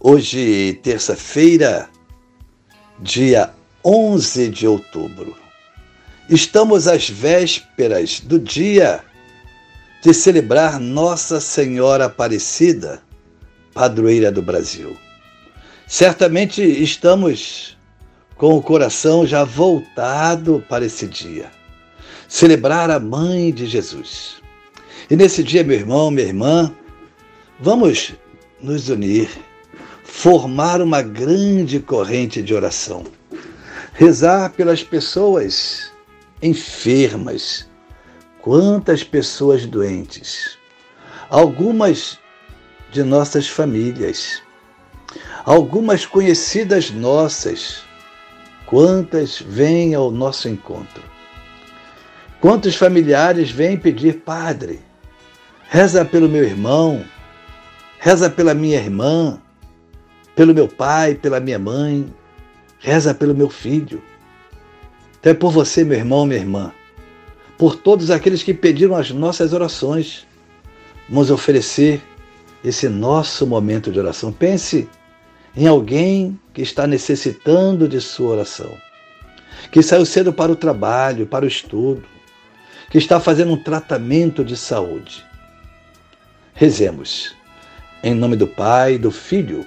Hoje, terça-feira, dia 11 de outubro. Estamos às vésperas do dia de celebrar Nossa Senhora Aparecida, padroeira do Brasil. Certamente estamos com o coração já voltado para esse dia, celebrar a Mãe de Jesus. E nesse dia, meu irmão, minha irmã, vamos nos unir formar uma grande corrente de oração. Rezar pelas pessoas enfermas. Quantas pessoas doentes. Algumas de nossas famílias. Algumas conhecidas nossas. Quantas vêm ao nosso encontro. Quantos familiares vêm pedir, Padre, reza pelo meu irmão, reza pela minha irmã, pelo meu pai, pela minha mãe, reza pelo meu filho. Então é por você, meu irmão, minha irmã, por todos aqueles que pediram as nossas orações. Vamos oferecer esse nosso momento de oração. Pense em alguém que está necessitando de sua oração, que saiu cedo para o trabalho, para o estudo, que está fazendo um tratamento de saúde. Rezemos. Em nome do Pai, do Filho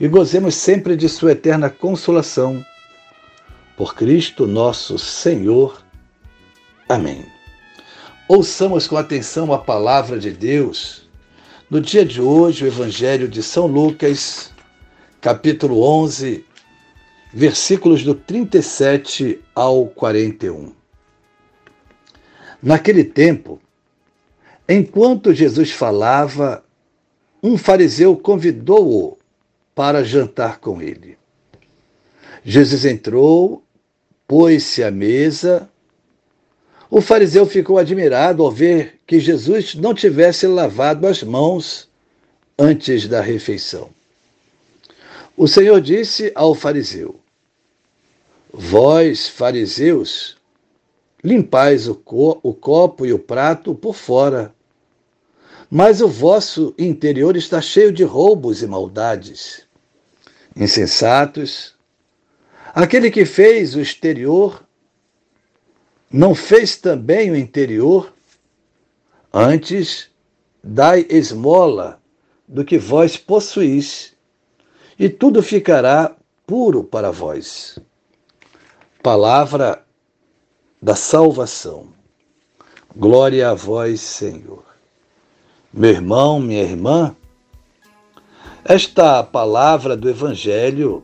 e gozemos sempre de Sua eterna consolação. Por Cristo nosso Senhor. Amém. Ouçamos com atenção a palavra de Deus. No dia de hoje, o Evangelho de São Lucas, capítulo 11, versículos do 37 ao 41. Naquele tempo, enquanto Jesus falava, um fariseu convidou-o para jantar com ele. Jesus entrou, pôs-se à mesa. O fariseu ficou admirado ao ver que Jesus não tivesse lavado as mãos antes da refeição. O Senhor disse ao fariseu: Vós, fariseus, limpais o, co o copo e o prato por fora, mas o vosso interior está cheio de roubos e maldades insensatos. Aquele que fez o exterior não fez também o interior? Antes, dai esmola do que vós possuís, e tudo ficará puro para vós. Palavra da salvação. Glória a vós, Senhor. Meu irmão, minha irmã, esta palavra do Evangelho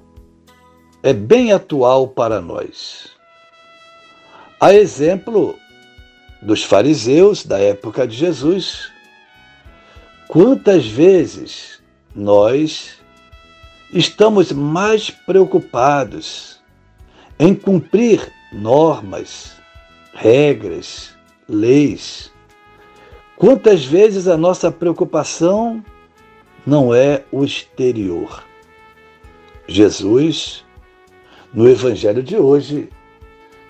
é bem atual para nós. A exemplo dos fariseus da época de Jesus, quantas vezes nós estamos mais preocupados em cumprir normas, regras, leis? Quantas vezes a nossa preocupação não é o exterior. Jesus no Evangelho de hoje,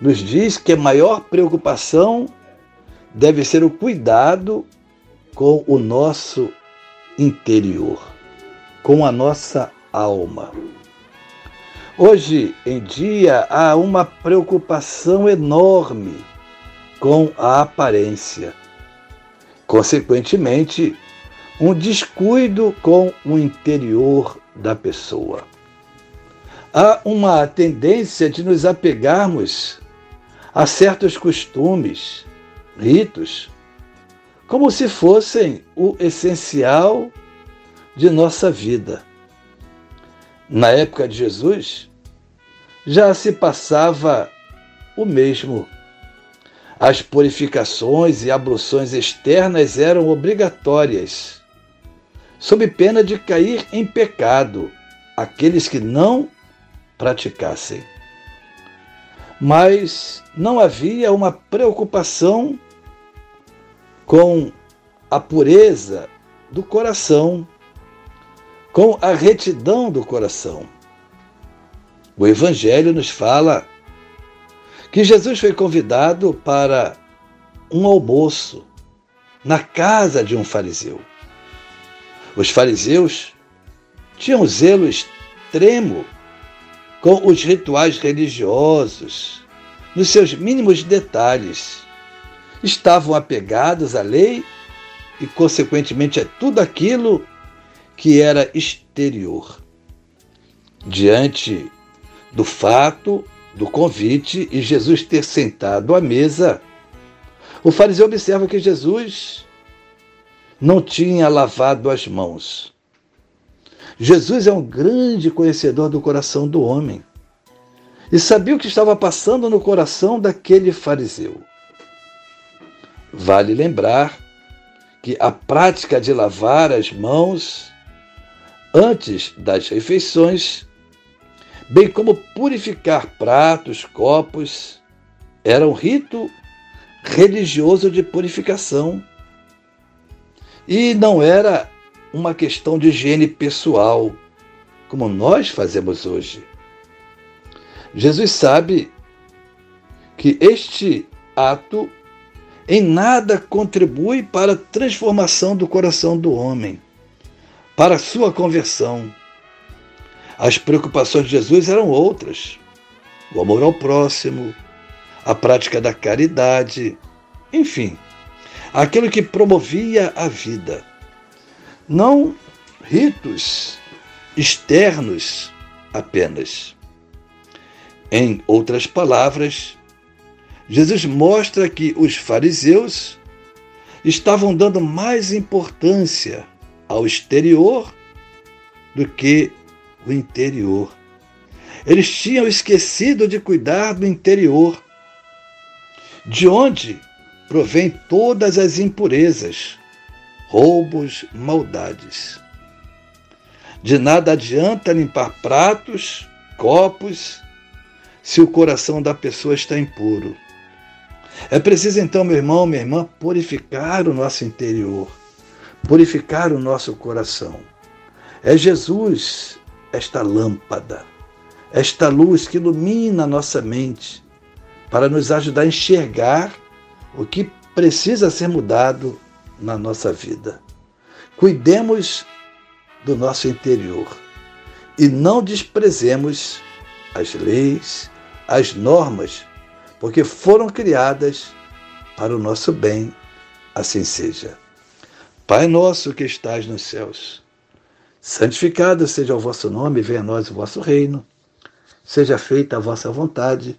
nos diz que a maior preocupação deve ser o cuidado com o nosso interior, com a nossa alma. Hoje em dia há uma preocupação enorme com a aparência. Consequentemente, um descuido com o interior da pessoa. Há uma tendência de nos apegarmos a certos costumes, ritos, como se fossem o essencial de nossa vida. Na época de Jesus, já se passava o mesmo. As purificações e abluções externas eram obrigatórias, sob pena de cair em pecado aqueles que não praticassem. Mas não havia uma preocupação com a pureza do coração com a retidão do coração. O Evangelho nos fala que Jesus foi convidado para um almoço na casa de um fariseu. Os fariseus tinham zelo extremo com os rituais religiosos, nos seus mínimos detalhes. Estavam apegados à lei e, consequentemente, a tudo aquilo que era exterior. Diante do fato do convite e Jesus ter sentado à mesa, o fariseu observa que Jesus não tinha lavado as mãos. Jesus é um grande conhecedor do coração do homem e sabia o que estava passando no coração daquele fariseu. Vale lembrar que a prática de lavar as mãos antes das refeições, bem como purificar pratos, copos, era um rito religioso de purificação. E não era uma questão de higiene pessoal, como nós fazemos hoje. Jesus sabe que este ato em nada contribui para a transformação do coração do homem para a sua conversão. As preocupações de Jesus eram outras: o amor ao próximo, a prática da caridade, enfim, aquilo que promovia a vida. Não ritos externos apenas. Em outras palavras, Jesus mostra que os fariseus estavam dando mais importância ao exterior do que o interior. Eles tinham esquecido de cuidar do interior, de onde provém todas as impurezas, roubos, maldades. De nada adianta limpar pratos, copos, se o coração da pessoa está impuro. É preciso então, meu irmão, minha irmã, purificar o nosso interior purificar o nosso coração. É Jesus, esta lâmpada, esta luz que ilumina a nossa mente para nos ajudar a enxergar o que precisa ser mudado na nossa vida. Cuidemos do nosso interior e não desprezemos as leis, as normas, porque foram criadas para o nosso bem, assim seja. Pai nosso que estás nos céus, santificado seja o vosso nome, venha a nós o vosso reino, seja feita a vossa vontade,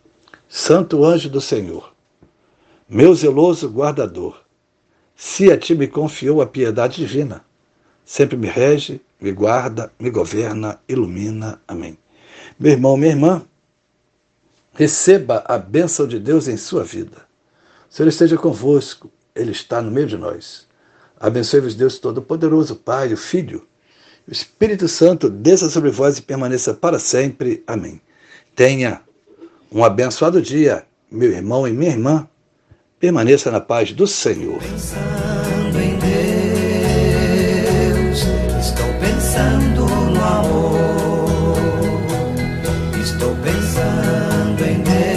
Santo anjo do Senhor, meu zeloso guardador, se a ti me confiou a piedade divina, sempre me rege, me guarda, me governa, ilumina. Amém. Meu irmão, minha irmã, Receba a bênção de Deus em sua vida. O Senhor esteja convosco, Ele está no meio de nós. Abençoe-vos, Deus Todo-Poderoso, Pai, o Filho, o Espírito Santo, desça sobre vós e permaneça para sempre. Amém. Tenha um abençoado dia, meu irmão e minha irmã. Permaneça na paz do Senhor. Pensando em Deus, estou pensando no amor. Estou pensando em Deus,